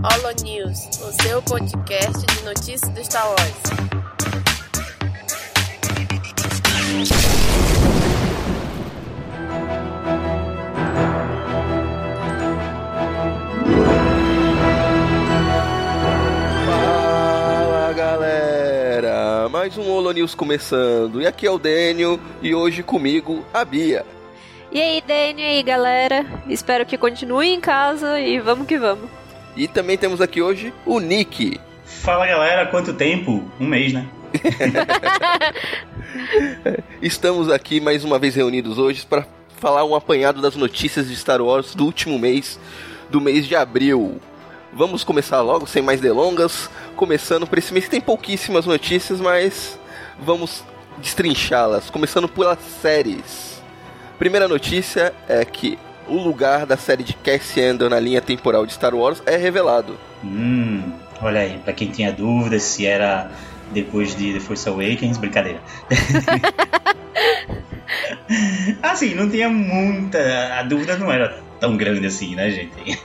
Holo News, o seu podcast de notícias do Star Wars. Fala galera, mais um Holo News começando. E aqui é o Daniel e hoje comigo a Bia. E aí, Dani, e aí, galera? Espero que continue em casa e vamos que vamos. E também temos aqui hoje o Nick. Fala galera, quanto tempo? Um mês, né? Estamos aqui mais uma vez reunidos hoje para falar um apanhado das notícias de Star Wars do último mês, do mês de abril. Vamos começar logo, sem mais delongas. Começando por esse mês que tem pouquíssimas notícias, mas vamos destrinchá-las. Começando pelas séries. Primeira notícia é que o lugar da série de Cassian na linha temporal de Star Wars é revelado. Hum, olha aí, pra quem tinha dúvidas se era depois de The Force Awakens, brincadeira. assim, não tinha muita. A dúvida não era tão grande assim, né, gente?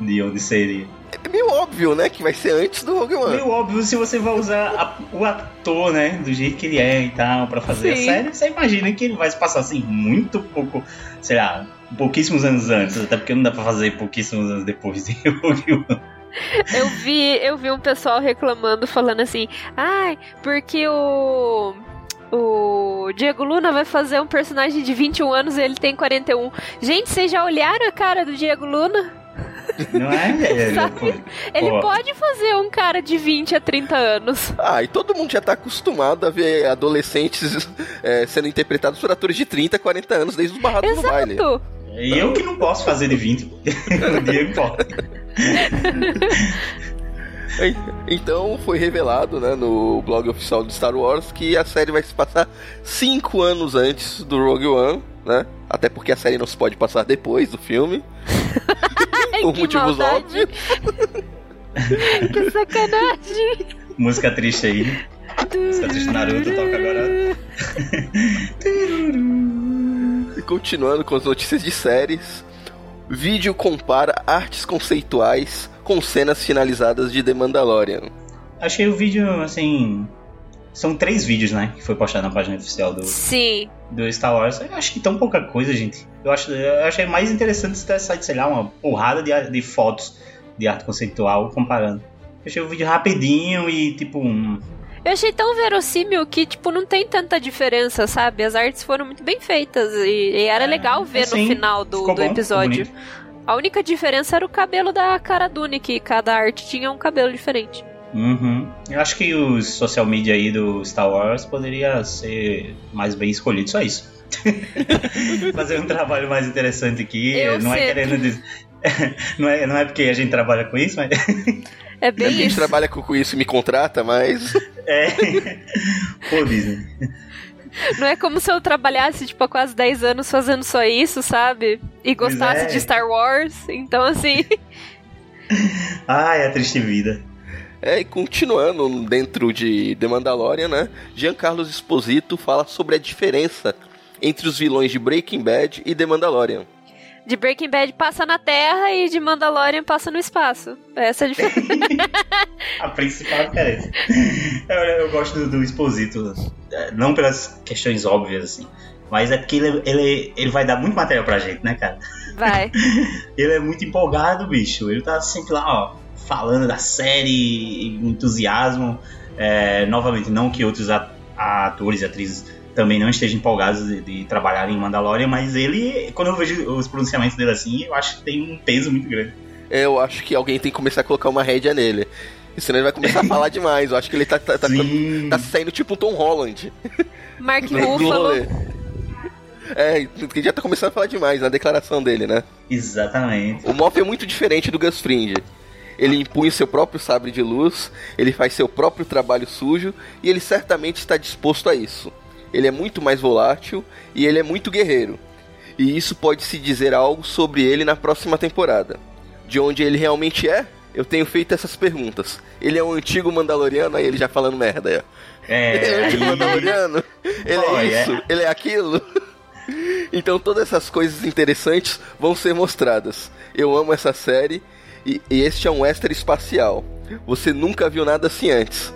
de onde seria. É meio óbvio, né, que vai ser antes do Rogue One. Meio óbvio se você vai usar a- o ator, né, do jeito que ele é e tal, pra fazer Sim. a série, você imagina que ele vai se passar assim muito pouco, sei lá, pouquíssimos anos antes, até porque não dá pra fazer pouquíssimos anos depois de Rogue One. Eu vi, eu vi um pessoal reclamando, falando assim, ai, porque o. O Diego Luna vai fazer um personagem de 21 anos e ele tem 41. Gente, vocês já olharam a cara do Diego Luna? Não é? é pô, Ele Pô. pode fazer um cara de 20 a 30 anos. Ah, e todo mundo já tá acostumado a ver adolescentes é, sendo interpretados por atores de 30, 40 anos desde os barrados do baile. Exato. E eu que não posso fazer de 20, pô. o Diego pode. Então foi revelado né, no blog oficial do Star Wars que a série vai se passar cinco anos antes do Rogue One, né? Até porque a série não se pode passar depois do filme. Por motivos óbvios. que sacanagem. Música triste aí. Música triste do Naruto toca agora. E continuando com as notícias de séries, vídeo compara artes conceituais com cenas finalizadas de The Mandalorian. Achei o vídeo, assim. São três vídeos, né? Que foi postado na página oficial do, Sim. do Star Wars. Eu acho que tão pouca coisa, gente. Eu, acho, eu achei mais interessante se tivesse sei lá, uma porrada de, de fotos de arte conceitual comparando. Eu achei o vídeo rapidinho e, tipo, um, Eu achei tão verossímil que, tipo, não tem tanta diferença, sabe? As artes foram muito bem feitas e, e era É, legal ver sim, no final do, do bom, episódio. A única diferença era o cabelo da Cara Dune, que cada arte tinha um cabelo diferente. Uhum. Eu acho que os social media aí do Star Wars poderia ser mais bem escolhido, só isso. Fazer um trabalho mais interessante aqui. Eu não é sempre. querendo dizer. não, é, não é porque a gente trabalha com isso, mas. É A bem gente isso. trabalha com isso e me contrata, mas É. Pô, Disney. Não é como se eu trabalhasse, tipo, há quase 10 anos fazendo só isso, sabe? E gostasse é. de Star Wars. Então, assim. Ai, a triste vida. É, e continuando dentro de The Mandalorian, né? Giancarlo Esposito fala sobre a diferença entre os vilões de Breaking Bad e The Mandalorian. De Breaking Bad passa na Terra e de Mandalorian passa no espaço. Essa é a diferença. A principal diferença. Eu, eu gosto do, do Exposito, é, não pelas questões óbvias, assim, mas é porque ele, ele, ele vai dar muito material pra gente, né, cara? Vai. Ele é muito empolgado, bicho. Ele tá sempre lá, ó, falando da série, entusiasmo. É, novamente, não que outros atores e atrizes também não estejam empolgados de, de trabalhar em Mandalorian, mas ele, quando eu vejo os pronunciamentos dele assim, eu acho que tem um peso muito grande. É, Eu acho que alguém tem que começar a colocar uma rédea nele. Senão ele vai começar a falar demais. Eu acho que ele tá, tá, tá, tá saindo tipo um Tom Holland. Mark Ruffalo. É, que já tá começando a falar demais na declaração dele, né? Exatamente. O Moff é muito diferente do Gus Fring. Ele impunha seu próprio sabre de luz, ele faz seu próprio trabalho sujo e ele certamente está disposto a isso. Ele é muito mais volátil e ele é muito guerreiro. E isso pode se dizer algo sobre ele na próxima temporada. De onde ele realmente é? Eu tenho feito essas perguntas. Ele é um antigo Mandaloriano, aí ele já falando merda. aí, ó. Ele é um É, antigo Mandaloriano? Ele é é. isso? Ele é aquilo? Então todas essas coisas interessantes vão ser mostradas. Eu amo essa série e, e este é um extra espacial. Você nunca viu nada assim antes.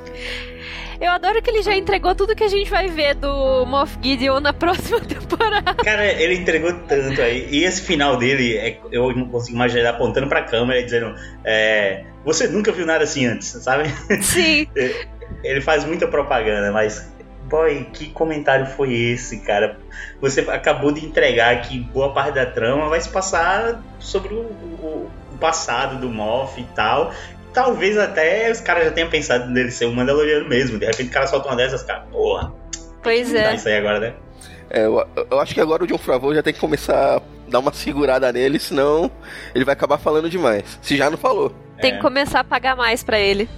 Eu adoro que ele já entregou tudo que a gente vai ver do Moff Gideon na próxima temporada. Cara, ele entregou tanto aí. E esse final dele, é, eu não consigo imaginar ele apontando pra câmera e dizendo: é, Você nunca viu nada assim antes, sabe? Sim. ele faz muita propaganda, mas. Boy, que comentário foi esse, cara? Você acabou de entregar que boa parte da trama vai se passar sobre o, o passado do Moff e tal talvez até os caras já tenham pensado nele ser um Mandaloriano mesmo. De repente o cara solta uma dessas, cara, porra. Pois é. Isso aí agora, né? É, eu, eu, acho que agora o John Favreau já tem que começar a dar uma segurada nele, senão ele vai acabar falando demais. Se já não falou. Tem é. que começar a pagar mais para ele.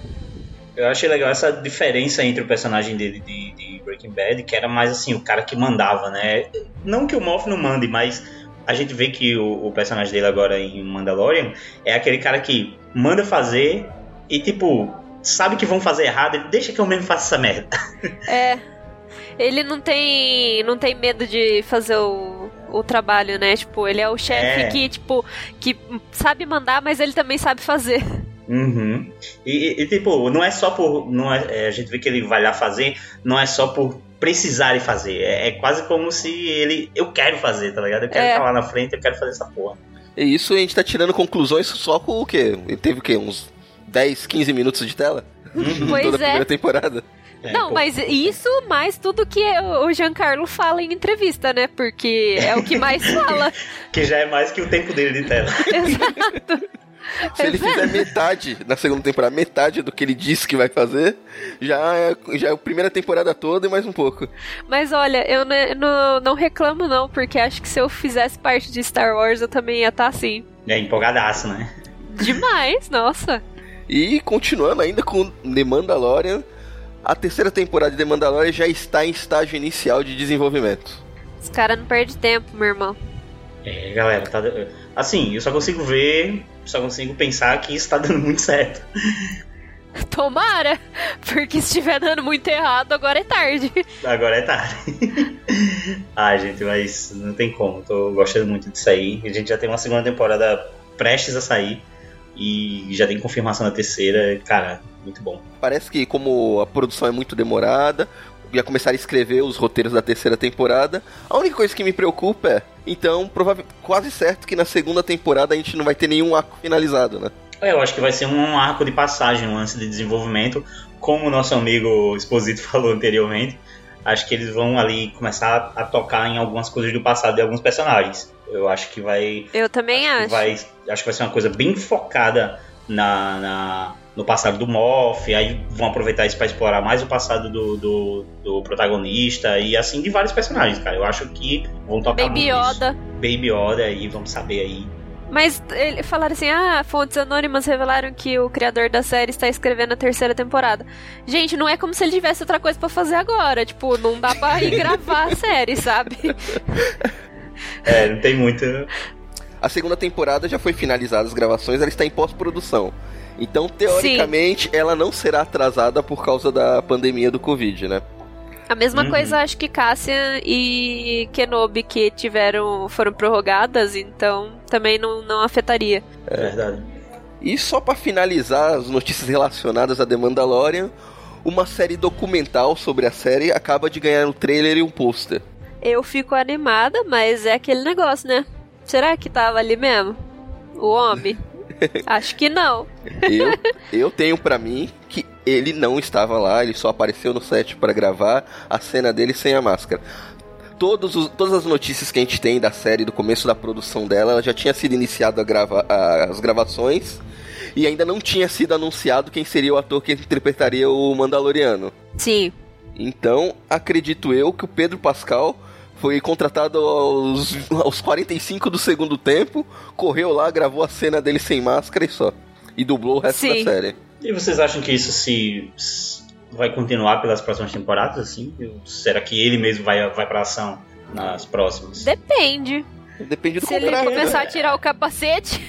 Eu achei legal essa diferença entre o personagem dele de, de, Breaking Bad, que era mais assim, o cara que mandava, né? Não que o Moff não mande, mas a gente vê que o, o, personagem dele agora em Mandalorian é aquele cara que manda fazer e, tipo, sabe que vão fazer errado, ele deixa que eu mesmo faça essa merda. É. Ele não tem, não tem medo de fazer o, o trabalho, né? Tipo, ele é o chefe é. que, tipo, que sabe mandar, mas ele também sabe fazer. Uhum. E, e, tipo, não é só por. Não é, é, a gente vê que ele vai lá fazer, não é só por precisarem fazer. É, é, quase como se ele. Eu quero fazer, tá ligado? Eu quero é. estar lá na frente, eu quero fazer essa porra. E isso a gente tá tirando conclusões só com o quê? Ele teve o quê? Uns 10, 15 minutos de tela? Uhum. Pois Toda a primeira temporada. É, Não, mas isso mais tudo que o Giancarlo fala em entrevista, né? Porque é o que mais fala. que já é mais que o tempo dele de tela. Exato. Se ele fizer metade na segunda temporada, metade do que ele disse que vai fazer, já é, já é a primeira temporada toda e mais um pouco. Mas olha, eu não, não reclamo não, porque acho que se eu fizesse parte de Star Wars eu também ia estar tá assim. É empolgadaço, né? Demais, nossa. E continuando ainda com The Mandalorian, a terceira temporada de The Mandalorian já está em estágio inicial de desenvolvimento. Os caras não perdem tempo, meu irmão. É, galera, tá. Assim, eu só consigo ver só consigo pensar que isso tá dando muito certo. Tomara! Porque se estiver dando muito errado, agora é tarde. Agora é tarde. Ai, gente, mas não tem como. Tô gostando muito disso aí. A gente já tem uma segunda temporada prestes a sair. E já tem confirmação da terceira. Cara, muito bom. Parece que, como a produção é muito demorada, ia começar a escrever os roteiros da terceira temporada. A única coisa que me preocupa é, então, provável, quase certo que na segunda temporada a gente não vai ter nenhum arco finalizado, né? É, eu acho que vai ser um arco de passagem, um lance de desenvolvimento, como o nosso amigo Exposito falou anteriormente. Acho que eles vão ali começar a tocar em algumas coisas do passado de alguns personagens. Eu acho que vai. Eu também acho. acho. Vai, acho que vai ser uma coisa bem focada na, na no passado do Moff, aí vão aproveitar isso para explorar mais o passado do, do, do, protagonista e assim de vários personagens, cara. Eu acho que vão tocar Baby muito Yoda. Isso. Baby Yoda aí, vamos saber aí. Mas ele falaram assim: ah, fontes anônimas revelaram que o criador da série está escrevendo a terceira temporada. Gente, não é como se ele tivesse outra coisa para fazer agora. Tipo, não dá pra ir gravar a série, sabe? É, não tem muito. A segunda temporada já foi finalizada as gravações, ela está em pós-produção. Então, teoricamente, Sim. ela não será atrasada por causa da pandemia do Covid, né? A mesma uhum. coisa acho que Cassian e Kenobi que tiveram foram prorrogadas, então também não, não afetaria. É verdade. E só para finalizar as notícias relacionadas a The Mandalorian, uma série documental sobre a série acaba de ganhar um trailer e um pôster. Eu fico animada, mas é aquele negócio, né? Será que tava ali mesmo? O homem? Acho que não. Eu, eu tenho para mim que ele não estava lá, ele só apareceu no set para gravar a cena dele sem a máscara. Os, todas as notícias que a gente tem da série, do começo da produção dela, já tinha sido iniciado grava, as gravações e ainda não tinha sido anunciado quem seria o ator que interpretaria o Mandaloriano. Sim. Então, acredito eu que o Pedro Pascal foi contratado aos, aos 45 do segundo tempo, correu lá, gravou a cena dele sem máscara e só. E dublou o resto Sim. da série. E vocês acham que isso se vai continuar pelas próximas temporadas, assim? Será que ele mesmo vai, vai pra ação nas próximas? Depende. Depende do Se ele começar a tirar o capacete.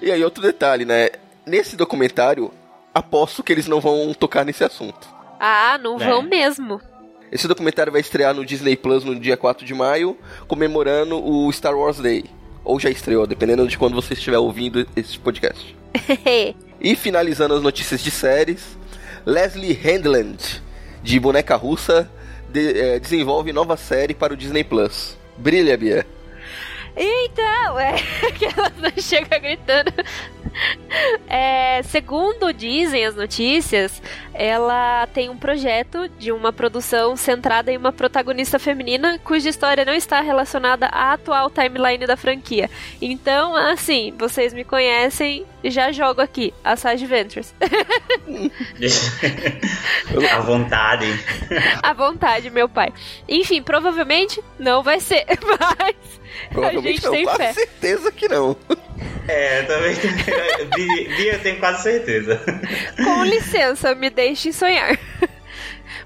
E aí, outro detalhe, né? Nesse documentário, aposto que eles não vão tocar nesse assunto. Ah, não é. vão mesmo. Esse documentário vai estrear no Disney Plus no dia 4 de maio, comemorando o Star Wars Day. Ou já estreou, dependendo de quando você estiver ouvindo esse podcast. e finalizando as notícias de séries, Leslie Handland, de Boneca Russa, de, é, desenvolve nova série para o Disney Plus. Brilha, Bia. Então, é que ela não chega gritando. É, segundo dizem as notícias, ela tem um projeto de uma produção centrada em uma protagonista feminina cuja história não está relacionada à atual timeline da franquia. Então, assim, vocês me conhecem, já jogo aqui, a Sage Ventures. à vontade. À vontade, meu pai. Enfim, provavelmente não vai ser, mas Provavelmente a gente não, tem quase fé. certeza que não. É, também Bia, eu tenho quase certeza. Com licença, me deixe sonhar.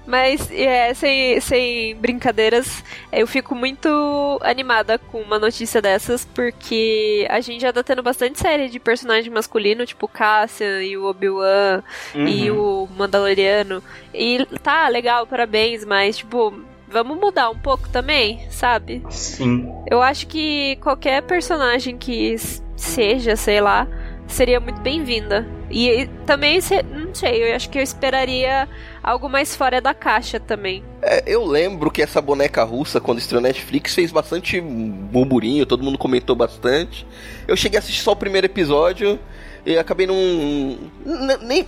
Mas, é, sem, sem brincadeiras, eu fico muito animada com uma notícia dessas, porque a gente já tá tendo bastante série de personagem masculino, tipo Cassian e o Obi-Wan uhum. e o Mandaloriano. E tá, legal, parabéns, mas, tipo, vamos mudar um pouco também, sabe? Sim. Eu acho que qualquer personagem que seja, sei lá, seria muito bem-vinda. E, também, não sei, eu acho que eu esperaria algo mais fora da caixa também. É, eu lembro que essa boneca russa, quando estreou na Netflix, fez bastante burburinho, todo mundo comentou bastante. Eu cheguei a assistir só o primeiro episódio e acabei não. nem.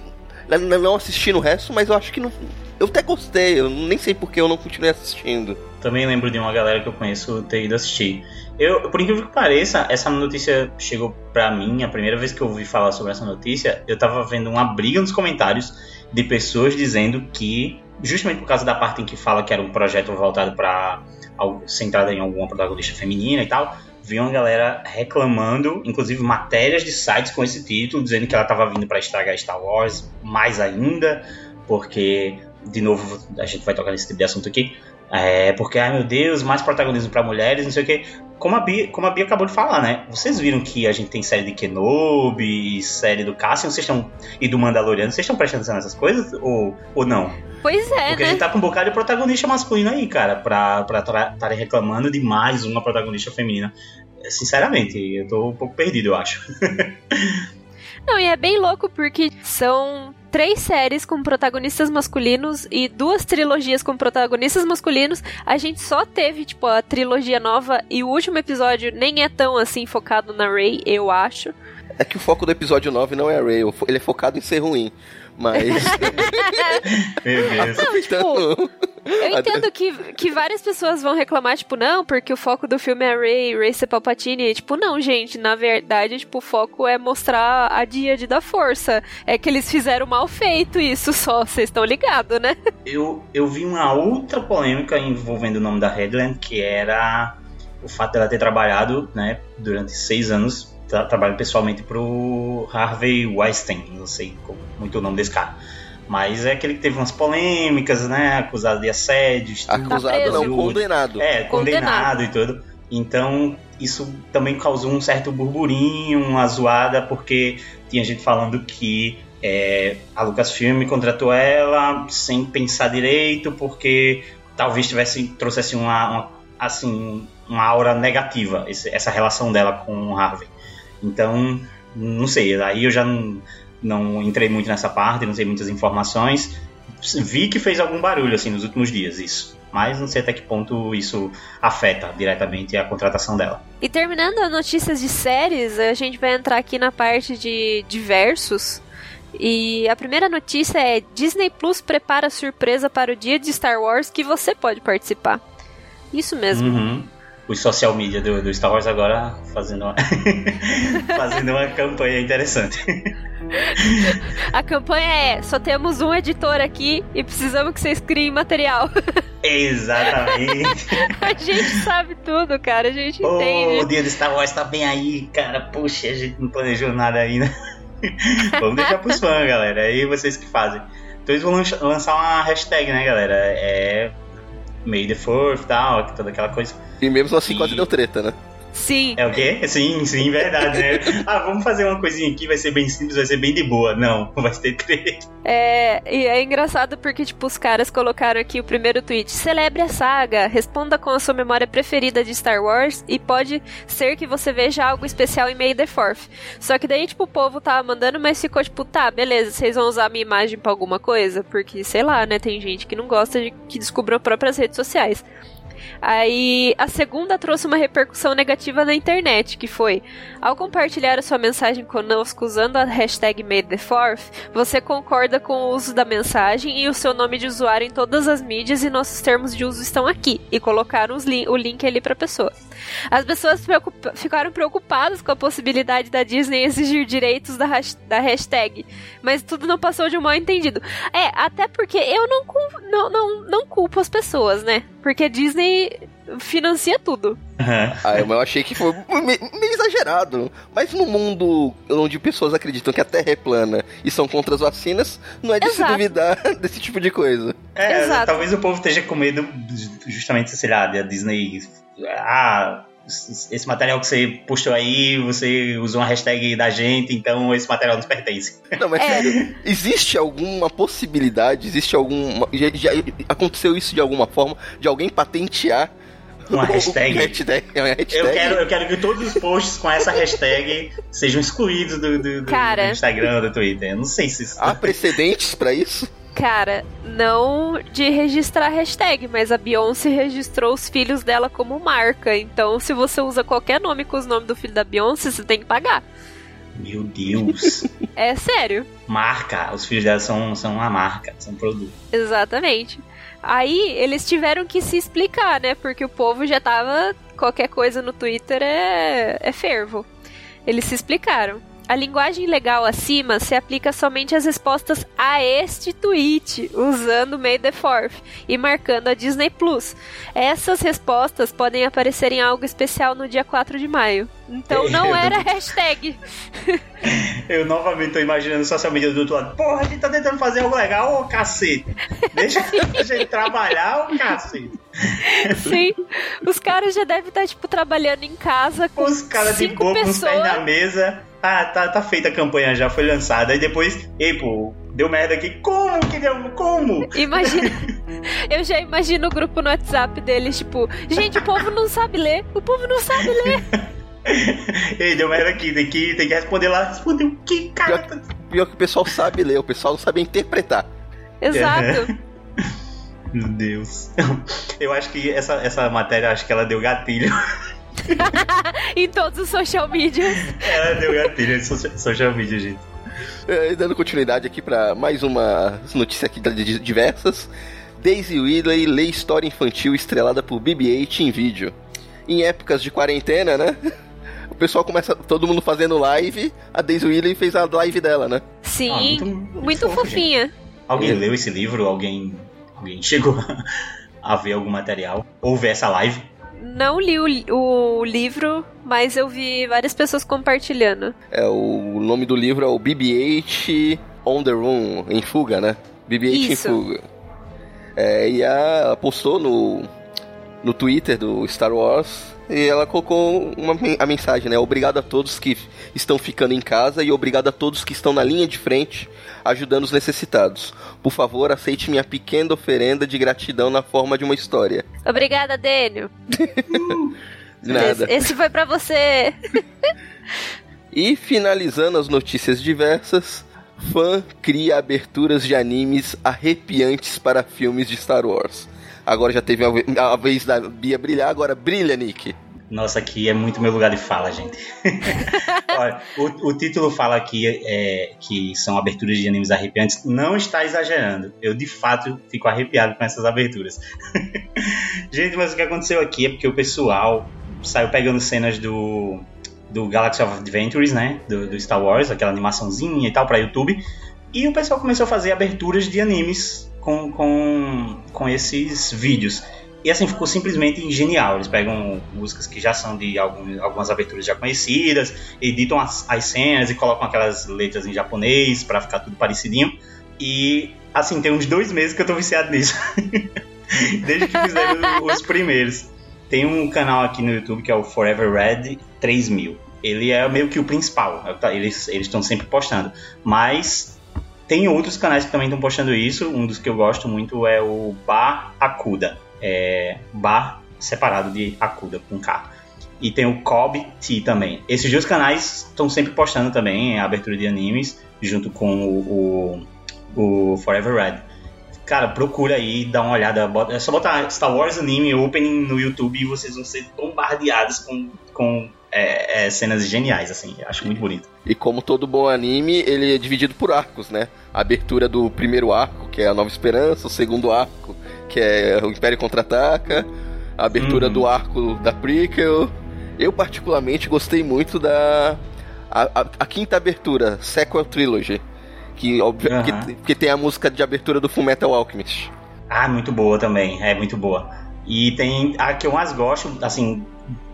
não assistindo o resto, mas eu acho que não eu até gostei, eu nem sei porque eu não continuei assistindo. Também lembro de uma galera que eu conheço ter ido assistir. Eu, por incrível que pareça, essa notícia chegou pra mim, a primeira vez que eu ouvi falar sobre essa notícia, eu tava vendo uma briga nos comentários de pessoas dizendo que, justamente por causa da parte em que fala que era um projeto voltado para centrado em alguma protagonista feminina e tal, vi uma galera reclamando, inclusive matérias de sites com esse título, dizendo que ela estava vindo para estragar Star Wars mais ainda, porque de novo, a gente vai tocar nesse tipo de assunto aqui. É, porque, ai meu Deus, mais protagonismo para mulheres, não sei o que. Como a, Bia, como a Bia acabou de falar, né? Vocês viram que a gente tem série de Kenobi, série do Cassian, vocês estão. e do Mandaloriano, vocês estão prestando atenção nessas coisas? Ou, ou não? Pois é. Porque né? a gente tá com um bocado de protagonista masculino aí, cara, pra estarem reclamando de mais uma protagonista feminina. Sinceramente, eu tô um pouco perdido, eu acho. Não, e é bem louco porque são três séries com protagonistas masculinos e duas trilogias com protagonistas masculinos. A gente só teve, tipo, a trilogia nova e o último episódio nem é tão assim focado na Rey, eu acho. É que o foco do episódio 9 não é a Rey, ele é focado em ser ruim. Mas. Deus. Não, tipo, eu entendo que, que várias pessoas vão reclamar, tipo, não, porque o foco do filme é Ray, Ray ser Palpatine. tipo, não, gente, na verdade, tipo, o foco é mostrar a Díade da Força. É que eles fizeram mal feito isso só, vocês estão ligados, né? Eu, eu vi uma outra polêmica envolvendo o nome da Headland, que era o fato dela ter trabalhado, né, durante seis anos tra trabalho pessoalmente pro Harvey Weinstein, não sei muito o nome desse cara. Mas é aquele que teve umas polêmicas, né? Acusado de assédio. Acusado tá não, condenado. É, condenado, condenado, e tudo. Então, isso também causou um certo burburinho, uma zoada, porque tinha gente falando que é, a Lucasfilm contratou ela sem pensar direito, porque talvez tivesse trouxesse uma, uma assim uma aura negativa esse, essa relação dela com o Harvey. Então, não sei, aí eu já não, não entrei muito nessa parte, não sei muitas informações. Vi que fez algum barulho assim nos últimos dias isso, mas não sei até que ponto isso afeta diretamente a contratação dela. E terminando as notícias de séries, a gente vai entrar aqui na parte de diversos. E a primeira notícia é: Disney Plus prepara surpresa para o dia de Star Wars que você pode participar. Isso mesmo. Uhum os social media do, do Star Wars agora fazendo uma, fazendo uma campanha interessante. A campanha é: só temos um editor aqui e precisamos que vocês criem material. Exatamente. a gente sabe tudo, cara. A gente oh, entende. O dia do Star Wars tá bem aí, cara. Puxa, a gente não planejou nada ainda. Vamos deixar pros fãs, galera. Aí vocês que fazem. Então eles vão lançar uma hashtag, né, galera? É May the Fourth e tal, toda aquela coisa. E mesmo assim e... quase deu treta, né? Sim. É o quê? Sim, sim, verdade, né? ah, vamos fazer uma coisinha aqui, vai ser bem simples, vai ser bem de boa. Não, vai ter treta. É, e é engraçado porque, tipo, os caras colocaram aqui o primeiro tweet. Celebre a saga, responda com a sua memória preferida de Star Wars e pode ser que você veja algo especial em May the 4th. Só que daí, tipo, o povo tava mandando, mas ficou tipo, tá, beleza, vocês vão usar a minha imagem pra alguma coisa? Porque, sei lá, né, tem gente que não gosta de que descubram próprias redes sociais. Aí a segunda trouxe uma repercussão negativa na internet, que foi: ao compartilhar a sua mensagem conosco usando a hashtag MadeTheFourth, você concorda com o uso da mensagem e o seu nome de usuário em todas as mídias e nossos termos de uso estão aqui. E colocaram li o link ali pra pessoa. As pessoas ficaram preocupadas com a possibilidade da Disney exigir direitos da, da hashtag, mas tudo não passou de um mal entendido. É, até porque eu não, não, não, não culpo as pessoas, né? Porque a Disney financia tudo. Uhum. Ah, eu achei que foi meio exagerado. Mas no mundo onde pessoas acreditam que a Terra é plana e são contra as vacinas, não é de Exato. se duvidar desse tipo de coisa. É, Exato. talvez o povo esteja com medo justamente, sei lá, da Disney. Ah, esse material que você postou aí, você usou uma hashtag da gente, então esse material nos pertence. Não, mas é. sério, existe alguma possibilidade, existe alguma. Já, já, aconteceu isso de alguma forma, de alguém patentear uma hashtag. hashtag, uma hashtag. Eu, quero, eu quero que todos os posts com essa hashtag sejam excluídos do, do, do, Cara, do Instagram, do Twitter. Eu não sei se isso. Há precedentes para isso? Cara, não de registrar hashtag, mas a Beyoncé registrou os filhos dela como marca. Então, se você usa qualquer nome com os nomes do filho da Beyoncé, você tem que pagar. Meu Deus. é sério. Marca. Os filhos dela são, são uma marca, são um produto. Exatamente. Aí eles tiveram que se explicar, né? Porque o povo já tava. Qualquer coisa no Twitter é, é fervo. Eles se explicaram. A linguagem legal acima se aplica somente às respostas a este tweet, usando May the Fourth e marcando a Disney Plus. Essas respostas podem aparecer em algo especial no dia 4 de maio. Então não era hashtag. Eu novamente tô imaginando social media do outro lado. Porra, a gente tá tentando fazer algo legal, ô cacete. Deixa a gente trabalhar, ô cacete. Sim. Os caras já devem estar, tipo, trabalhando em casa com Os caras de boa, com os pés na mesa ah, tá, tá feita a campanha já, foi lançada. Aí depois, ei, pô, deu merda aqui. Como que deu? Como? Imagina. eu já imagino o grupo no WhatsApp deles, tipo, gente, o povo não sabe ler. O povo não sabe ler. ei, deu merda aqui, tem que, tem que responder lá. Responder o que, cara? Pior que, pior que o pessoal sabe ler, o pessoal não sabe interpretar. Exato. Meu Deus. Eu acho que essa, essa matéria, acho que ela deu gatilho. em todos os social media. Ela deu gatilho em social media, gente. É, dando continuidade aqui para mais uma notícia aqui diversas. Daisy Ridley lê história infantil estrelada por BB-8 em vídeo. Em épocas de quarentena, né? O pessoal começa, todo mundo fazendo live, a Daisy Ridley fez a live dela, né? Sim, ah, muito, muito, muito fofo, fofinha. Gente. Alguém leu esse livro? Alguém, alguém chegou a ver algum material? Ou ver essa live? Não li o, o, livro, mas eu vi várias pessoas compartilhando. É, o nome do livro é o BB-8 On The Room, em fuga, né? BB-8 em fuga. É, e a postou no, no Twitter do Star Wars e ela colocou uma, a mensagem, né? Obrigado a todos que estão ficando em casa e obrigado a todos que estão na linha de frente ajudando os necessitados. Por favor, aceite minha pequena oferenda de gratidão na forma de uma história. Obrigada, Dênio. de nada. Esse, esse foi para você. e finalizando as notícias diversas, fã cria aberturas de animes arrepiantes para filmes de Star Wars. Agora já teve a vez da Bia brilhar, agora brilha, Nick. Nossa, aqui é muito meu lugar de fala, gente. Olha, o, o, título fala aqui é, que são aberturas de animes arrepiantes. Não está exagerando. Eu, de fato, fico arrepiado com essas aberturas. gente, mas o que aconteceu aqui é porque o pessoal saiu pegando cenas do, do Galaxy of Adventures, né? Do, do Star Wars, aquela animaçãozinha e tal, para YouTube. E o pessoal começou a fazer aberturas de animes com, com, com esses vídeos. E assim, ficou simplesmente genial. Eles pegam músicas que já são de algum, algumas aberturas já conhecidas, editam as, as cenas e colocam aquelas letras em japonês para ficar tudo parecidinho. E assim, tem uns dois meses que eu tô viciado nisso. Desde que fizeram os primeiros. Tem um canal aqui no YouTube que é o Forever Red 3000. Ele é meio que o principal. Eles estão sempre postando. Mas tem outros canais que também estão postando isso. Um dos que eu gosto muito é o Bar Akuda. É, bar separado de Akuda, com K. E tem o Cobb T também. Esses dois canais estão sempre postando também a abertura de animes, junto com o, o, o Forever Red. Cara, procura aí, dá uma olhada. Bota, é só botar Star Wars Anime Opening no YouTube e vocês vão ser bombardeados com, com é, é, cenas geniais, assim. Acho muito bonito. E como todo bom anime, ele é dividido por arcos, né? A abertura do primeiro arco, que é a Nova Esperança, o segundo arco, que é o Império Contra-Ataca, a abertura uhum. do arco da prequel, eu, particularmente, gostei muito da. A, a, a quinta abertura, Sequel Trilogy. Que, uhum. que, que, tem a música de abertura do Fullmetal Alchemist. Ah, muito boa também. É muito boa. E tem a que eu mais gosto, assim,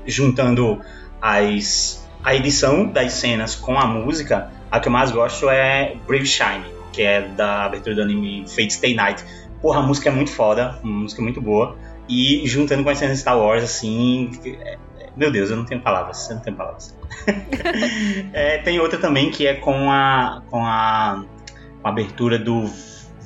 juntando as, a edição das cenas com a música, a que eu mais gosto é Brave Shine, que é da abertura do anime Fate Stay Night. Porra, a música é muito foda, uma música muito boa. E juntando com as cenas de Star Wars, assim, meu Deus, eu não tenho palavras, eu não tenho palavras. é, tem outra também que é com a, com a, com a abertura do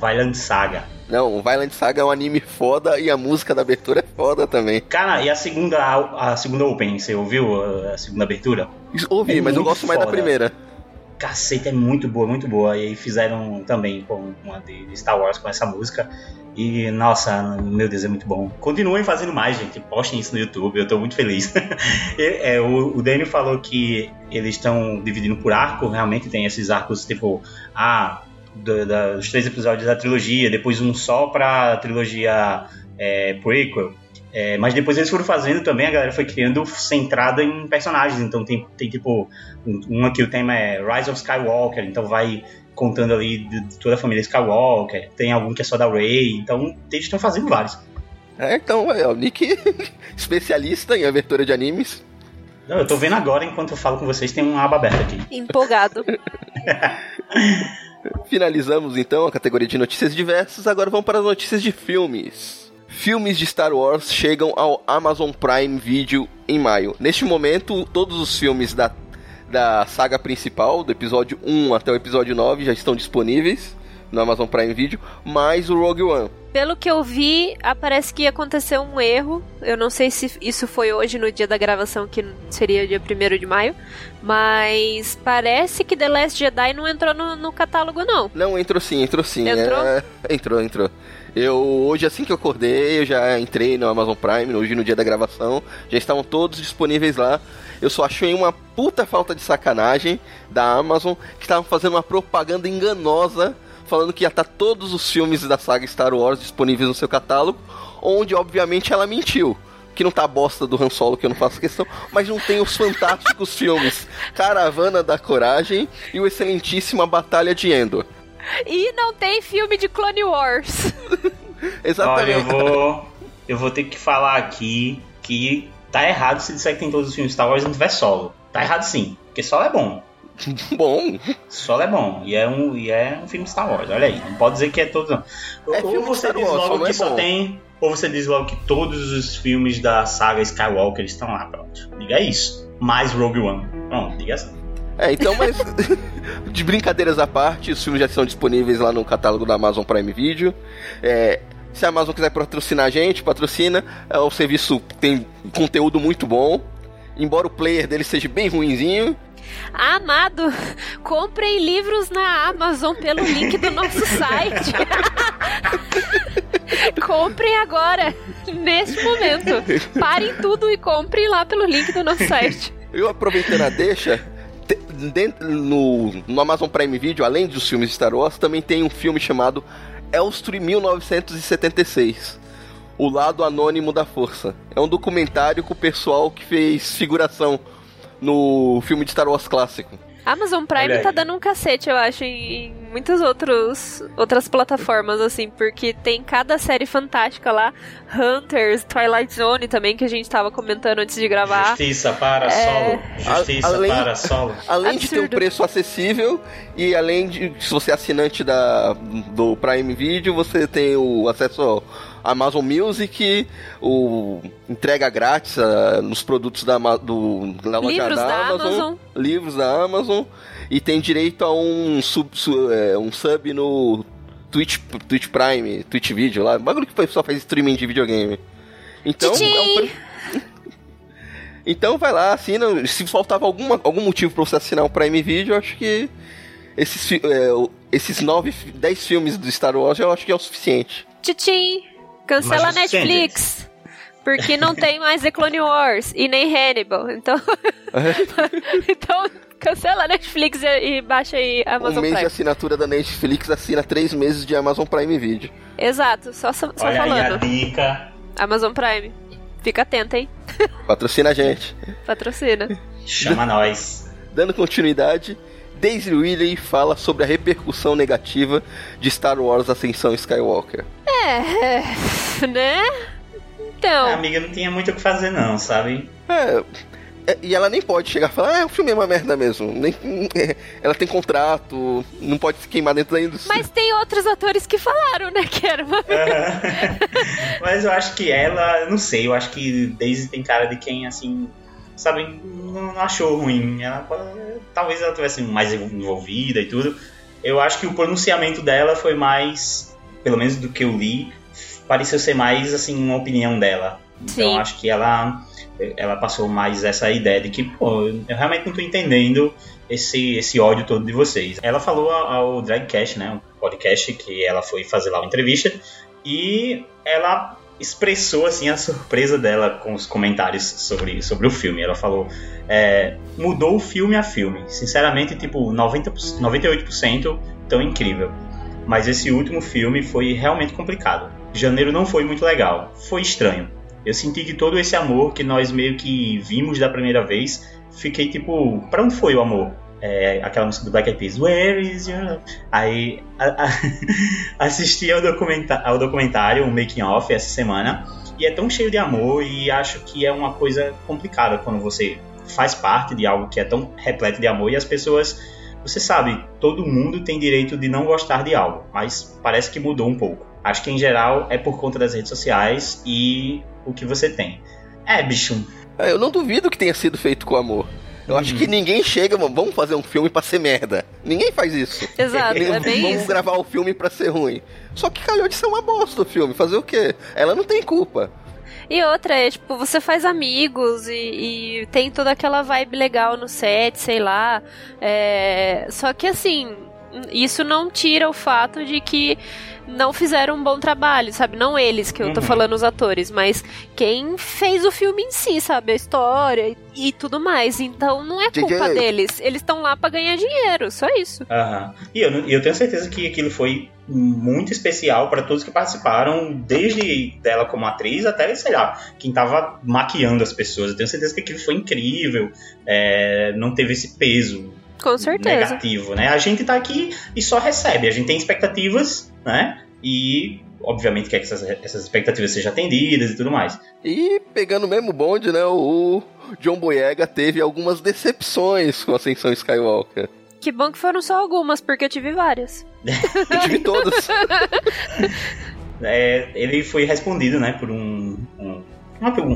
Violent Saga. Não, o Violent Saga é um anime foda e a música da abertura é foda também. Cara, e a segunda, a segunda opening, você ouviu a segunda abertura? ouvi, é mas eu gosto foda. mais da primeira. Caceta, é muito boa, muito boa. E aí fizeram também com uma de Star Wars com essa música. E, nossa, meu Deus, é muito bom. Continuem fazendo mais, gente. Postem isso no YouTube, eu tô muito feliz. é, o, o Daniel falou que eles estão dividindo por arco, realmente tem esses arcos tipo, ah, do, da, dos três episódios da trilogia, depois um só pra trilogia é, prequel. É, mas depois eles foram fazendo também, a galera foi criando centrada em personagens. Então tem, tem tipo, um, um aqui o tema é Rise of Skywalker, então vai contando ali de, de toda a família Skywalker, tem algum que é só da Rey, então eles estão fazendo vários. É, então, é o Nick, especialista em abertura de animes. Não, eu tô vendo agora, enquanto eu falo com vocês, tem uma aba aberta aqui. Empolgado. Finalizamos então a categoria de notícias diversas, agora vamos para as notícias de filmes. Filmes de Star Wars chegam ao Amazon Prime Video em maio. Neste momento, todos os filmes da da saga principal, do episódio 1 até o episódio 9, já estão disponíveis no Amazon Prime Video, mais o Rogue One. Pelo que eu vi, parece que aconteceu um erro. Eu não sei se isso foi hoje no dia da gravação, que seria dia 1 de maio. Mas parece que The Last Jedi não entrou no, no catálogo, não. Não, entrou sim, entrou sim. Entrou? É, entrou, entrou. Eu, hoje, assim que eu acordei, eu já entrei no Amazon Prime, hoje no dia da gravação. Já estavam todos disponíveis lá. Eu só achei uma puta falta de sacanagem da Amazon que estavam fazendo uma propaganda enganosa falando que ia estar todos os filmes da saga Star Wars disponíveis no seu catálogo, onde obviamente ela mentiu. Que não tá a bosta do Han Solo, que eu não faço questão, mas não tem os fantásticos filmes Caravana da Coragem e o excelentíssima Batalha de Endor. E não tem filme de Clone Wars. Exatamente. Olha, eu vou, eu vou ter que falar aqui que tá errado se disser que tem todos os filmes Star Wars e não tiver solo. Tá errado sim, porque solo é bom. bom. Solo é bom. E é, um, e é um filme Star Wars, olha aí. Não pode dizer que é todo. É ou você diz Wars, logo que é só bom. tem. Ou você diz logo que todos os filmes da saga Skywalker estão lá, pronto. Diga isso. Mais Rogue One. Pronto, diga assim. É, então, mas de brincadeiras à parte, os filmes já estão disponíveis lá no catálogo da Amazon Prime Video. É, se a Amazon quiser patrocinar a gente, patrocina. É, o serviço tem conteúdo muito bom. Embora o player dele seja bem ruinzinho. Amado, comprem livros na Amazon pelo link do nosso site. comprem agora, neste momento. Parem tudo e comprem lá pelo link do nosso site. Eu aproveitando a deixa, dentro, no, no Amazon Prime Video, além dos filmes de Star Wars, também tem um filme chamado Elstree 1976. O Lado Anônimo da Força. É um documentário com o pessoal que fez figuração no filme de Star Wars clássico. Amazon Prime tá dando um cacete, eu acho, em muitas outros, outras plataformas, assim, porque tem cada série fantástica lá. Hunters, Twilight Zone também, que a gente tava comentando antes de gravar. Justiça para é... solo. Justiça além, para solo. Além Absurdo. de ter um preço acessível e além de, se você é assinante da, do Prime Video, você tem o acesso Amazon Music, o entrega grátis uh, nos produtos da, do, da loja Livros da, da Amazon, Amazon. livros da Amazon e tem direito a um sub, su- é, um sub no Twitch, Twitch Prime, Twitch Video lá, bagulho que o pessoal faz streaming de videogame. Então, é um pre- então vai lá, assina. Se faltava alguma, algum motivo pra você assinar o Prime Video, eu acho que esses, é, esses 9, 10 filmes do Star Wars eu acho que é o suficiente. Tchim! Cancela a Netflix. Porque não tem mais The Clone Wars e nem Hannibal. Então. então, cancela a Netflix e, e baixa aí a um Amazon mês de Prime. assinatura da Netflix assina 3 meses de Amazon Prime Video. Exato, só, só Olha aí a falando. dica. Amazon Prime. Fica atento, hein? Patrocina a gente. Patrocina. Chama nós. Dando continuidade, Daisy Ridley fala sobre a repercussão negativa de Star Wars Ascensão Skywalker. É, né? Então, A amiga não tinha muito o que fazer, não, sabe? É, é, e ela nem pode chegar e falar, ah, o filme é uma merda mesmo. Nem, é, ela tem contrato, não pode se queimar dentro da indústria. mas tem outros atores que falaram, né, que era uma... Mas eu acho que ela, não sei, eu acho que Daisy tem cara de quem, assim, sabe, não, não achou ruim. Ela, talvez ela tivesse mais envolvida e tudo. Eu acho que o pronunciamento dela foi mais, pelo menos do que eu li, pareceu ser mais, assim, uma opinião dela. Então Sim. acho que ela, ela passou mais essa ideia de que, pô, eu realmente não tô entendendo esse, esse ódio todo de vocês. Ela falou ao ao Dragcast, né, um podcast que ela foi fazer lá uma entrevista, e ela expressou assim a surpresa dela com os comentários sobre, sobre o filme. Ela falou: é, mudou o filme a filme. Sinceramente, tipo, 90, 98% tão incrível. Mas esse último filme foi realmente complicado. Janeiro não foi muito legal. Foi estranho. Eu senti que todo esse amor que nós meio que vimos da primeira vez, fiquei tipo, pra onde foi o amor? É, aquela música do Black Eyed Peas, Where is your love? Aí a- a- assisti ao, documenta ao documentário, um making off essa semana, e é tão cheio de amor e acho que é uma coisa complicada quando você faz parte de algo que é tão repleto de amor e as pessoas, você sabe, todo mundo tem direito de não gostar de algo, mas parece que mudou um pouco. Acho que em geral é por conta das redes sociais e o que você tem. É, bicho, É, Eu não duvido que tenha sido feito com amor. Eu acho que ninguém chega, "Mano, vamos fazer um filme pra ser merda. Ninguém faz isso. Exato, é bem vamos isso. gravar o filme pra ser ruim. Só que calhou de ser uma bosta o filme. Fazer o quê? Ela não tem culpa. E outra é, tipo, você faz amigos e, e tem toda aquela vibe legal no set, sei lá. É, Só que assim, isso não tira o fato de que não fizeram um bom trabalho, sabe? Não eles, que eu tô Uhum. falando os atores, mas quem fez o filme em si, sabe? A história e, e tudo mais. Então não é culpa deles. Eles estão lá pra ganhar dinheiro, só isso. Aham. E eu, eu tenho certeza que aquilo foi muito especial para todos que participaram, desde dela como atriz até, sei lá, quem tava maquiando as pessoas. Eu tenho certeza que aquilo foi incrível, é, não teve esse peso Com certeza. negativo, né? A gente tá aqui e só recebe, a gente tem expectativas, né? E, obviamente, quer que essas, essas expectativas sejam atendidas e tudo mais. E pegando o mesmo bonde, né? O John Boyega teve algumas decepções com a Ascensão Skywalker. Que bom que foram só algumas, porque eu tive várias. Eu tive todas. É, ele foi respondido, né, por um, um,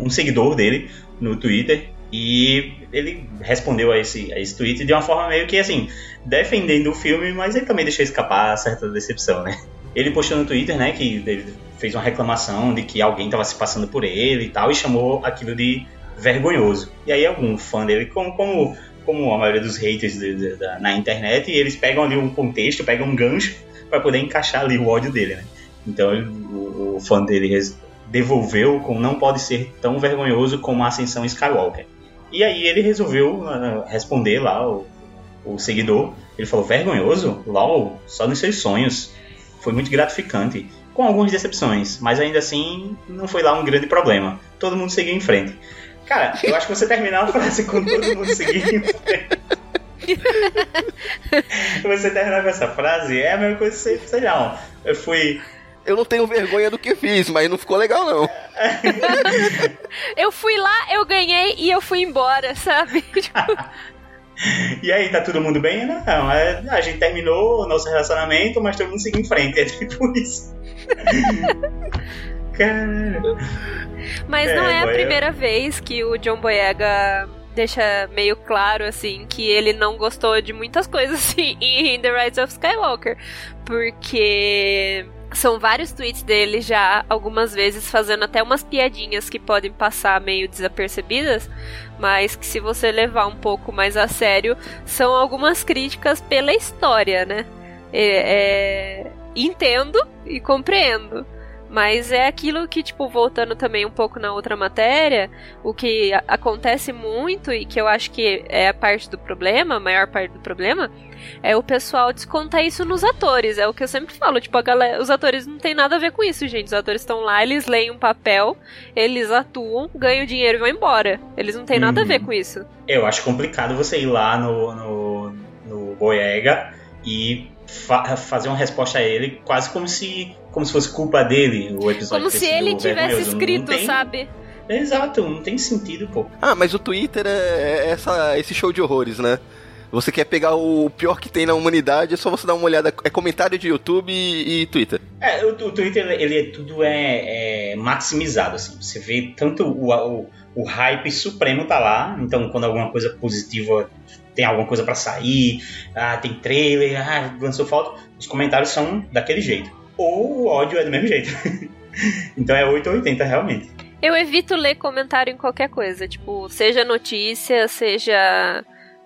um seguidor dele no Twitter e ele respondeu a esse, a esse tweet de uma forma meio que assim, defendendo o filme, mas ele também deixou escapar certa decepção, né? Ele postou no Twitter, né, que ele fez uma reclamação de que alguém estava se passando por ele e tal, e chamou aquilo de vergonhoso. E aí algum fã dele, como, como, como a maioria dos haters de- de- da- na internet, eles pegam ali um contexto, pegam um gancho para poder encaixar ali o ódio dele, né? Então ele- o, o fã dele devolveu com não pode ser tão vergonhoso como a Ascensão Skywalker. E aí ele resolveu ah, responder lá o, o seguidor. Ele falou: vergonhoso? LOL, só nos seus sonhos. Foi muito gratificante. Com algumas decepções, mas ainda assim não foi lá um grande problema. Todo mundo seguiu em frente. Cara, eu acho que você terminar a frase com todo mundo seguindo em frente. você terminar com essa frase é a mesma coisa que você, sei lá, eu fui Eu não tenho vergonha do que fiz, mas não ficou legal, não. Eu fui lá, eu ganhei e eu fui embora, sabe? Tipo, E aí, tá todo mundo bem? Não, é, a gente terminou o nosso relacionamento, mas todo mundo seguiu em frente. É tipo isso. Cara. Mas não É, é a primeira vez que o John Boyega deixa meio claro, assim, que ele não gostou de muitas coisas, assim, em The Rise of Skywalker. Porque são vários tweets dele já, algumas vezes, fazendo até umas piadinhas que podem passar meio desapercebidas, mas que se você levar um pouco mais a sério, são algumas críticas pela história, né? É- é, entendo e compreendo. Mas é aquilo que, tipo, voltando também um pouco na outra matéria, o que acontece muito e que eu acho que é a parte do problema, a maior parte do problema, é o pessoal descontar isso nos atores. É o que eu sempre falo, tipo, a galera, os atores não tem nada a ver com isso, gente. Os atores estão lá, eles leem um papel, eles atuam, ganham dinheiro e vão embora. Eles não têm nada a ver Uhum. com isso. Eu acho complicado você ir lá no, no, no Boyega e fa- fazer uma resposta a ele quase como se, como se fosse culpa dele o episódio Como se ele tivesse vergonhoso. Escrito, tem- sabe? Exato, não tem sentido, pô. Ah, mas o Twitter é, é essa, esse show de horrores, né? Você quer pegar o pior que tem na humanidade, é só você dar uma olhada. É comentário de YouTube e, e Twitter. É, o, o Twitter, ele é tudo é, é maximizado, assim. Você vê tanto o, o, o hype supremo tá lá, então quando alguma coisa positiva tem alguma coisa pra sair, ah, tem trailer, ah, lançou foto, os comentários são daquele jeito. Ou o ódio é do mesmo jeito. então é 880 realmente. Eu evito ler comentário em qualquer coisa, tipo, seja notícia, seja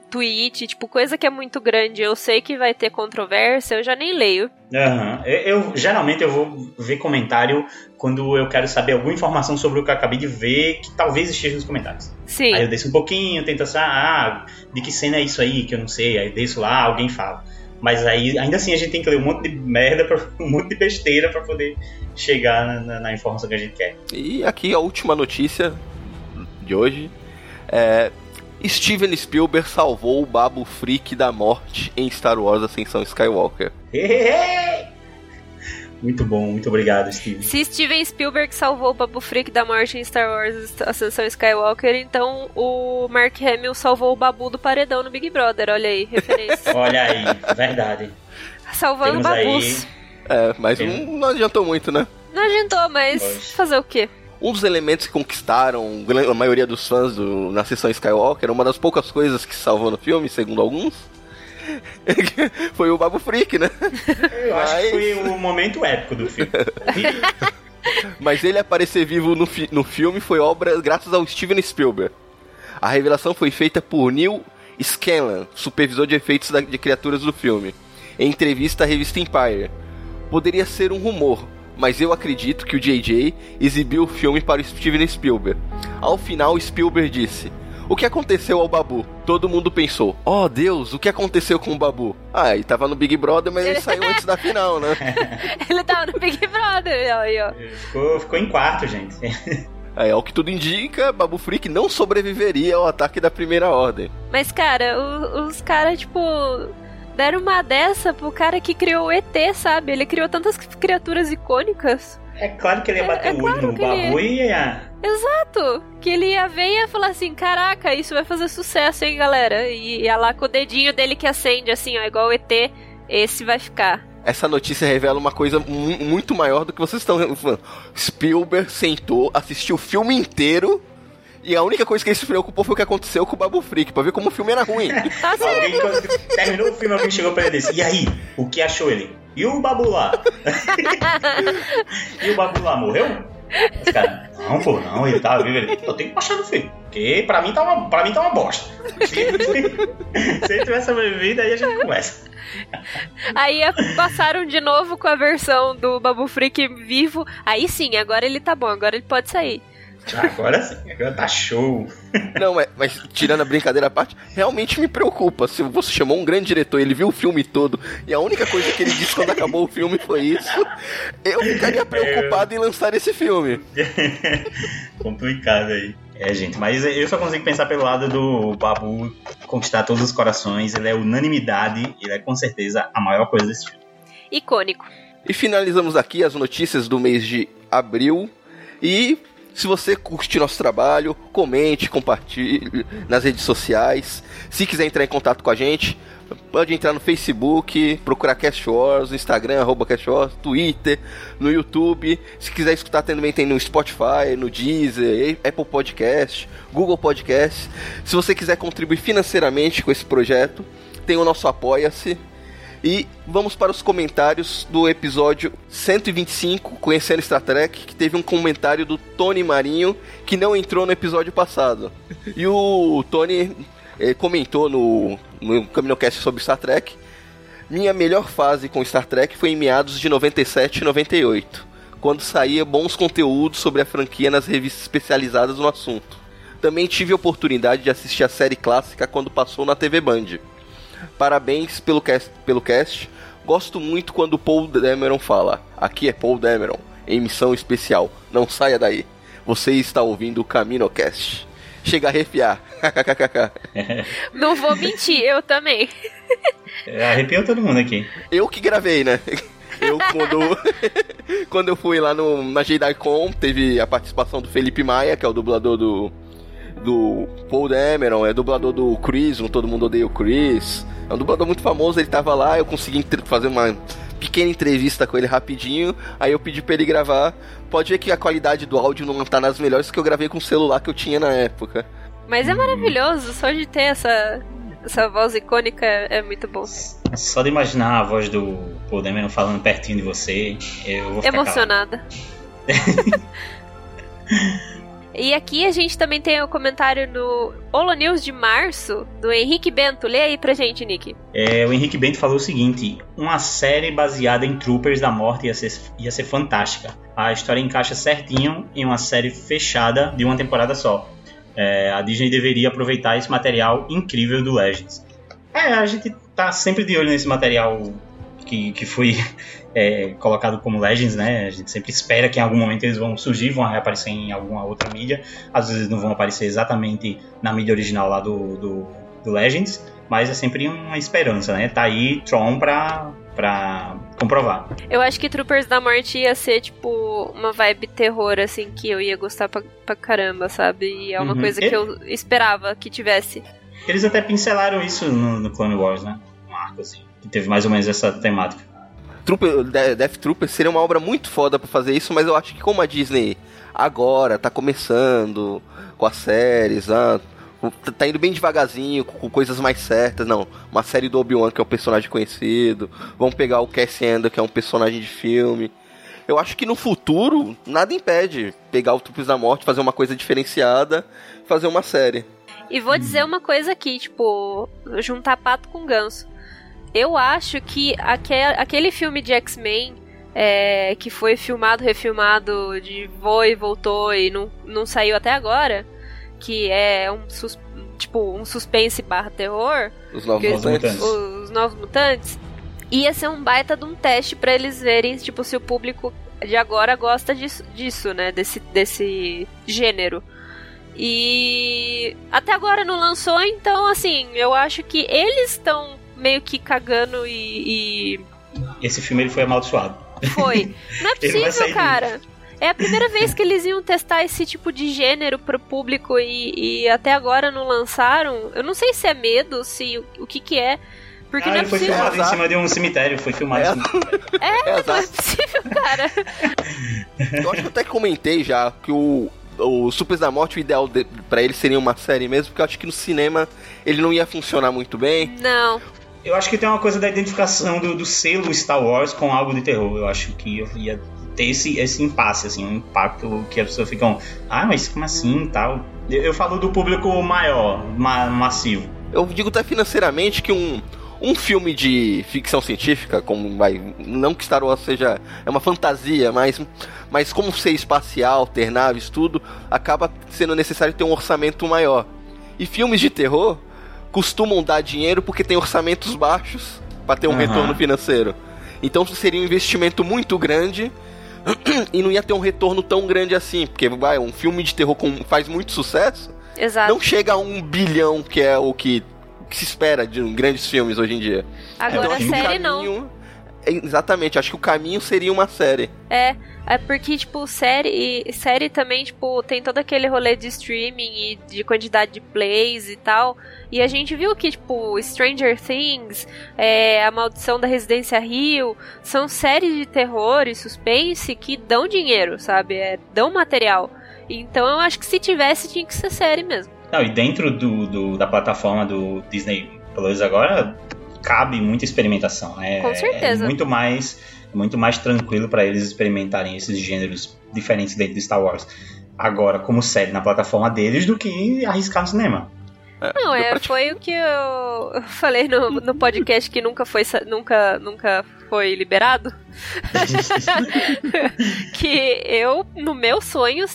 tweet, tipo, coisa que é muito grande, eu sei que vai ter controvérsia, eu já nem leio. Aham. Eu, eu- geralmente eu vou ver comentário quando eu quero saber alguma informação sobre o que eu acabei de ver, que talvez esteja nos comentários. Sim. Aí eu desço um pouquinho, tento achar, ah, de que cena é isso aí, que eu não sei. Aí eu desço lá, alguém fala. Mas aí, ainda assim, a gente tem que ler um monte de merda, pra, um monte de besteira pra poder chegar na, na- na informação que a gente quer. E aqui a última notícia de hoje é. Steven Spielberg salvou o Babu Freak da morte em Star Wars Ascensão Skywalker. Muito bom, muito obrigado, Steve. Se Steven Spielberg salvou o Babu Freak da morte em Star Wars Ascensão Skywalker, então o Mark Hamill salvou o Babu do paredão no Big Brother, olha aí, referência. Olha aí, verdade. Salvando Temos Babus. aí. É, mas não, não adiantou muito, né? Não adiantou, mas Pois. fazer o quê? Um dos elementos que conquistaram a maioria dos fãs do, na sessão Skywalker, uma das poucas coisas que salvou no filme, segundo alguns, foi o Babu Freak, né? Eu acho que Mas- foi o momento épico do filme. Mas ele aparecer vivo no, fi- no filme foi obra graças ao Steven Spielberg. A revelação foi feita por Neil Scanlan, supervisor de efeitos de criaturas do filme, em entrevista à revista Empire. Poderia ser um rumor, mas eu acredito que o JJ exibiu o filme para o Steven Spielberg. Ao final, Spielberg disse: O que aconteceu ao Babu? Todo mundo pensou: Oh Deus, o que aconteceu com o Babu? Ah, ele tava no Big Brother, mas ele saiu antes da final, né? Ele tava no Big Brother, aí, ó. Ficou, ficou em quarto, gente. É, ao que tudo indica, Babu Freak não sobreviveria ao ataque da Primeira Ordem. Mas, cara, o- os caras, tipo, deram uma dessa pro cara que criou o ET, sabe? Ele criou tantas criaturas icônicas. É claro que ele ia É- bater é o olho claro no babu e ia. Exato! Que ele ia ver e ia falar assim: caraca, isso vai fazer sucesso, hein, galera? E ia lá com o dedinho dele que acende, assim, ó, igual o ET, esse vai ficar. Essa notícia revela uma coisa mu- muito maior do que vocês estão falando. Spielberg sentou, assistiu o filme inteiro e a única coisa que ele se preocupou foi o que aconteceu com o Babu Freak, pra ver como o filme era ruim. Tá. Alguém, quando terminou o filme, alguém chegou pra ele e disse: E aí, o que achou ele? E o babu lá? e o babu lá morreu? Os caras, não, pô, não, ele tava vivo. Ele, eu tenho que baixar do filme. Porque pra mim tá uma, pra mim tá uma bosta. Se ele tivesse sobrevivido, aí a gente começa. Aí é, passaram de novo com a versão do Babu Freak vivo. Aí sim, agora ele tá bom, agora ele pode sair. Agora sim, agora tá show. Não, mas, mas tirando a brincadeira à parte, realmente me preocupa. Se você chamou um grande diretor, ele viu o filme todo e a única coisa que ele disse quando acabou o filme foi isso, eu ficaria preocupado em lançar esse filme. Complicado aí. É, gente, mas eu só consigo pensar pelo lado do Babu conquistar todos os corações. Ele é unanimidade, ele é com certeza a maior coisa desse filme. Icônico. E finalizamos aqui as notícias do mês de abril. E Se você curte nosso trabalho, comente, compartilhe nas redes sociais. Se quiser entrar em contato com a gente, pode entrar no Facebook, procurar Cast Wars, no Instagram, arroba Cast Wars, Twitter, no YouTube. Se quiser escutar também tem no Spotify, no Deezer, Apple Podcast, Google Podcast. Se você quiser contribuir financeiramente com esse projeto, tem o nosso Apoia-se. E vamos para os comentários do episódio 125, Conhecendo Star Trek, que teve um comentário do Tony Marinho, que não entrou no episódio passado. E o Tony eh, comentou no, no CaminoCast sobre Star Trek. Minha melhor fase com Star Trek foi em meados de 97 e 98, quando saía bons conteúdos sobre a franquia nas revistas especializadas no assunto. Também tive a oportunidade de assistir a série clássica quando passou na TV Band. Parabéns pelo cast, pelo cast. Gosto muito quando o Paul Dameron fala. Aqui é Paul Dameron, em missão especial. Não saia daí. Você está ouvindo o CaminoCast. Chega a arrepiar. Não vou mentir, eu também. É, arrepiou todo mundo aqui. Eu que gravei, né? Eu, quando, quando eu fui lá no, na JediCon, teve a participação do Felipe Maia, que é o dublador do, do Paul Dameron, é dublador do Chris, no Todo Mundo Odeia o Chris. É um dublador muito famoso, ele tava lá, eu consegui fazer uma pequena entrevista com ele rapidinho, aí eu pedi pra ele gravar. Pode ver que a qualidade do áudio não tá nas melhores que eu gravei com o celular que eu tinha na época. Mas é maravilhoso, só de ter essa, essa voz icônica é muito bom. Só de imaginar a voz do Paul Dameron falando pertinho de você, eu vou ficar Emocionada. E aqui a gente também tem o um comentário no Holo News de março, do Henrique Bento. Lê aí pra gente, Nick. É, o Henrique Bento falou o seguinte: uma série baseada em Troopers da Morte ia ser, ia ser fantástica. A história encaixa certinho em uma série fechada de uma temporada só. É, a Disney deveria aproveitar esse material incrível do Legends. É, a gente tá sempre de olho nesse material que, que foi é, colocado como Legends, né? A gente sempre espera que em algum momento eles vão surgir, vão reaparecer em alguma outra mídia. Às vezes não vão aparecer exatamente na mídia original lá do, do, do Legends, mas é sempre uma esperança, né? Tá aí Tron pra, pra comprovar. Eu acho que Troopers da Morte ia ser, tipo, uma vibe terror, assim, que eu ia gostar pra, pra caramba, sabe? E é uma uhum. coisa que eu esperava que tivesse. Eles até pincelaram isso no, no Clone Wars, né? Um arco, assim, que teve mais ou menos essa temática. Trooper, Death Trooper seria uma obra muito foda para fazer isso, mas eu acho que como a Disney agora tá começando com as séries, ah, tá indo bem devagarzinho, com coisas mais certas, não. Uma série do Obi-Wan que é um personagem conhecido, vamos pegar o Cassian Andor que é um personagem de filme. Eu acho que no futuro nada impede pegar o Troopers da Morte, fazer uma coisa diferenciada, fazer uma série. E vou dizer uma coisa aqui, tipo, juntar pato com ganso. Eu acho que aquele filme de X-Men é, que foi filmado, refilmado, de voou e voltou e não, não saiu até agora, que é um sus, tipo um suspense barra terror. Os novos mutantes. Os, os novos mutantes. Ia ser um baita de um teste para eles verem, tipo, se o público de agora gosta disso, disso, né? Desse, desse gênero. E até agora não lançou, então assim, eu acho que eles estão meio que cagando e, e... Esse filme ele foi amaldiçoado. Foi. Não é possível, cara. É a primeira vez que eles iam testar esse tipo de gênero pro público e, e até agora não lançaram. Eu não sei se é medo, se o, o que que é. Porque ah, não é ele foi possível. filmado em cima de um cemitério, foi filmado É. em cima de um cemitério. É, É, não é possível, cara. Eu acho que eu até comentei já que o, o Supers da Morte, o ideal de, pra ele seria uma série mesmo, porque eu acho que no cinema ele não ia funcionar muito bem. Não. Eu acho que tem uma coisa da identificação do, do selo Star Wars com algo de terror. Eu acho que eu ia ter esse, esse impasse, assim, um impacto que as pessoas ficam, ah, mas como assim tal? Eu, eu falo do público maior, ma massivo. Eu digo até financeiramente que um, um filme de ficção científica, como vai. Não que Star Wars seja. É uma fantasia, mas, mas como ser espacial, ter naves, tudo, acaba sendo necessário ter um orçamento maior. E filmes de terror costumam dar dinheiro porque tem orçamentos baixos para ter um Aham. retorno financeiro. Então seria um investimento muito grande e não ia ter um retorno tão grande assim, porque vai, um filme de terror com, faz muito sucesso, Exato. não chega a um bilhão que é o que, que se espera de grandes filmes hoje em dia. Agora Então, a um série não. Caminho- Exatamente, acho que o caminho seria uma série. É, é porque, tipo, série, série também, tipo, tem todo aquele rolê de streaming e de quantidade de plays e tal. E a gente viu que, tipo, Stranger Things, é, A Maldição da Residência Rio, são séries de terror e suspense que dão dinheiro, sabe? É, dão material. Então eu acho que se tivesse, tinha que ser série mesmo. Não, e dentro do, do da plataforma do Disney Plus agora, cabe muita experimentação. Né? Com certeza. É muito mais, muito mais tranquilo para eles experimentarem esses gêneros diferentes dentro de Star Wars. Agora, como série na plataforma deles, do que arriscar no cinema. Não, é, foi o que eu falei no, no podcast que nunca foi, nunca, nunca foi liberado. que eu, no meu sonho,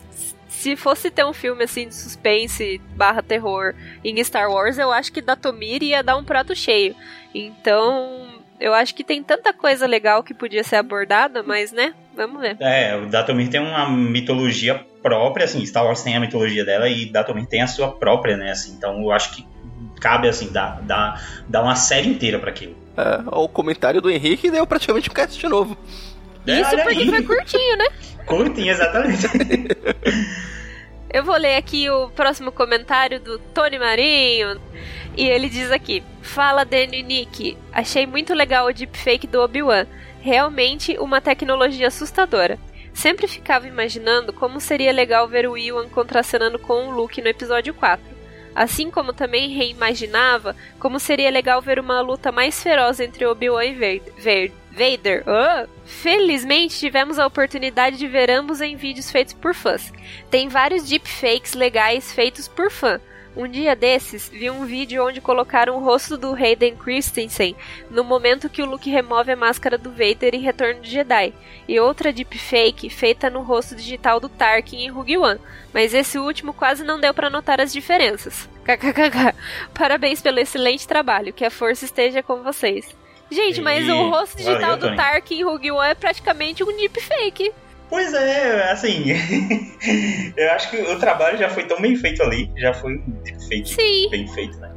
se fosse ter um filme assim de suspense barra terror em Star Wars, eu acho que Datomir ia dar um prato cheio. Então, eu acho que tem tanta coisa legal que podia ser abordada, mas né, vamos ver. É, o Datomir tem uma mitologia própria, assim, Star Wars tem a mitologia dela e Datomir tem a sua própria, né, assim, então eu acho que cabe, assim, dar, dar, dar uma série inteira para aquilo. É, o comentário do Henrique deu praticamente um cast novo. É, Isso porque aí. foi curtinho, né? Curtinho, exatamente. Eu vou ler aqui o próximo comentário do Tony Marinho. E ele diz aqui: Fala Danny Nick, achei muito legal o deepfake do Obi-Wan. Realmente uma tecnologia assustadora. Sempre ficava imaginando como seria legal ver o Ewan contracenando com o Luke no episódio 4. Assim como também reimaginava como seria legal ver uma luta mais feroz entre Obi-Wan e Vader. Oh! Felizmente tivemos a oportunidade de ver ambos em vídeos feitos por fãs. Tem vários deepfakes legais feitos por fã. Um dia desses, vi um vídeo onde colocaram o rosto do Hayden Christensen no momento que o Luke remove a máscara do Vader em Retorno de Jedi, e outra deepfake feita no rosto digital do Tarkin em Rogue One, mas esse último quase não deu para notar as diferenças. KKKK. Parabéns pelo excelente trabalho, que a força esteja com vocês. Gente, mas o rosto digital do Tarkin em Rogue One é praticamente um deepfake. Pois é, assim. eu acho que o trabalho já foi tão bem feito ali, já foi feito, Sim. bem feito, né?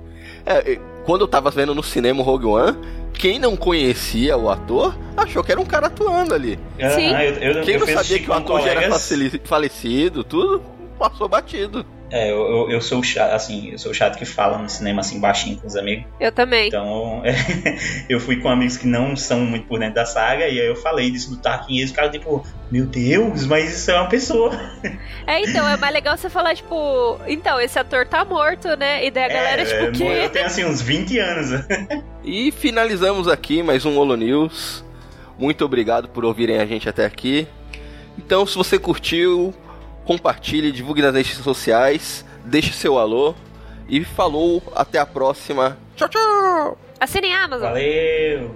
É, quando eu tava vendo no cinema o Rogue One, quem não conhecia o ator achou que era um cara atuando ali. Sim. Ah, eu, eu, quem eu não sabia que o ator colegas... já era falecido, tudo passou batido. É, eu, eu sou chato, assim, eu sou chato que fala no cinema assim baixinho com os amigos. Eu também. Então, eu fui com amigos que não são muito por dentro da saga e aí eu falei disso do Tarkin e eles ficaram tipo, meu Deus, mas isso é uma pessoa. É, então, é mais legal você falar, tipo, então, esse ator tá morto, né? E daí a galera, é, tipo, que. Eu tenho assim uns 20 anos. e finalizamos aqui mais um Holo News. Muito obrigado por ouvirem a gente até aqui. Então, se você curtiu, compartilhe, divulgue nas redes sociais, deixe seu alô e falou, até a próxima. Tchau, tchau! Assinem a Amazon. Valeu!